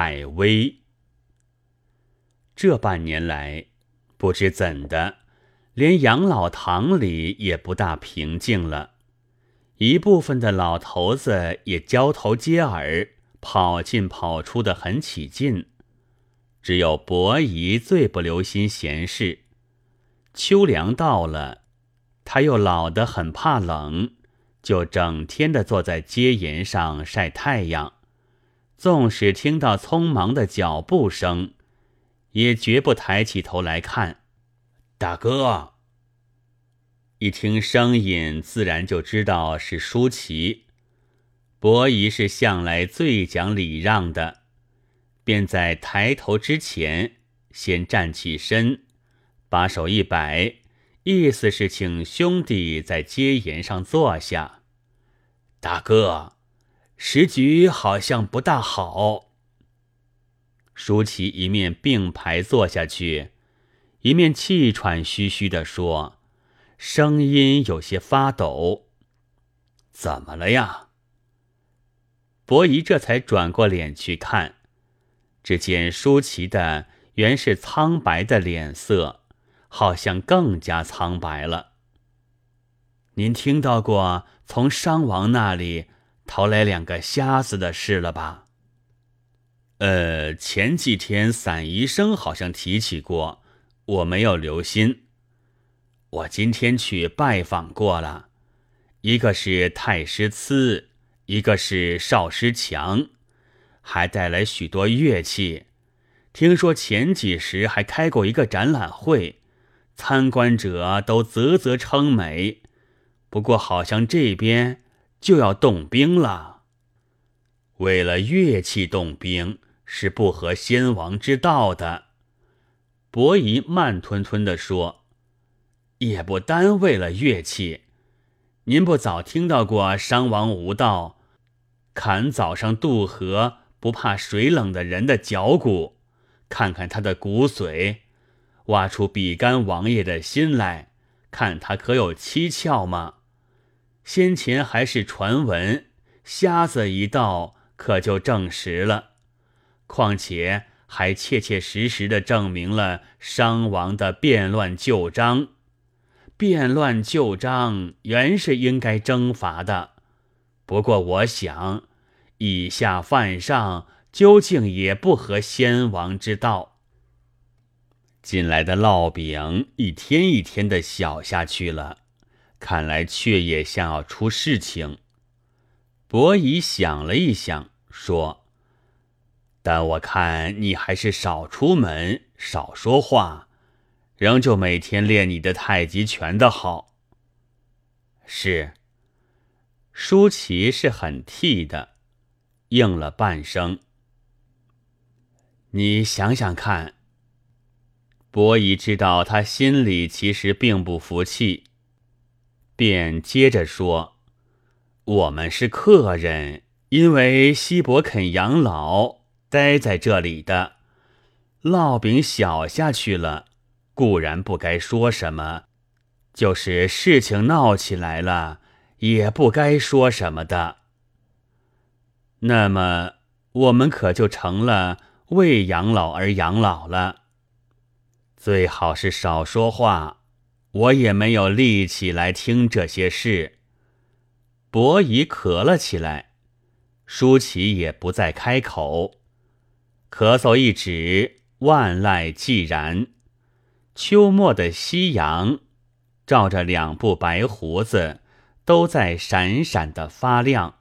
海威。这半年来，不知怎的，连养老堂里也不大平静了。一部分的老头子也交头接耳，跑进跑出的很起劲。只有伯夷最不留心闲事。秋凉到了，他又老得很怕冷，就整天的坐在街沿上晒太阳。纵使听到匆忙的脚步声。也绝不抬起头来看，大哥。一听声音，自然就知道是舒淇。伯夷是向来最讲礼让的，便在抬头之前，先站起身，把手一摆，意思是请兄弟在阶沿上坐下。大哥，时局好像不大好。舒淇一面并排坐下去，一面气喘吁吁地说，声音有些发抖。怎么了呀？伯夷这才转过脸去看，只见舒淇的原是苍白的脸色，好像更加苍白了。您听到过从商王那里逃来两个瞎子的事了吧？呃，前几天散医生好像提起过，我没有留心。我今天去拜访过了，一个是太师慈，一个是少师强，还带来许多乐器。听说前几时还开过一个展览会，参观者都啧啧称美。不过好像这边就要动兵了，为了乐器动兵。是不合先王之道的。伯夷慢吞吞地说：“也不单为了乐器。您不早听到过商王无道，砍早上渡河不怕水冷的人的脚骨，看看他的骨髓，挖出比干王爷的心来，看他可有蹊跷吗？先前还是传闻，瞎子一到，可就证实了。”况且还切切实实的证明了商王的变乱旧章，变乱旧章原是应该征伐的。不过我想，以下犯上究竟也不合先王之道。近来的烙饼一天一天的小下去了，看来却也像要出事情。伯夷想了一想，说。但我看你还是少出门，少说话，仍旧每天练你的太极拳的好。是。舒淇是很替的，应了半声。你想想看。伯夷知道他心里其实并不服气，便接着说：“我们是客人，因为西伯肯养老。”待在这里的烙饼小下去了，固然不该说什么；就是事情闹起来了，也不该说什么的。那么我们可就成了为养老而养老了。最好是少说话，我也没有力气来听这些事。伯夷咳了起来，舒淇也不再开口。咳嗽一止，万籁寂然。秋末的夕阳，照着两部白胡子，都在闪闪的发亮。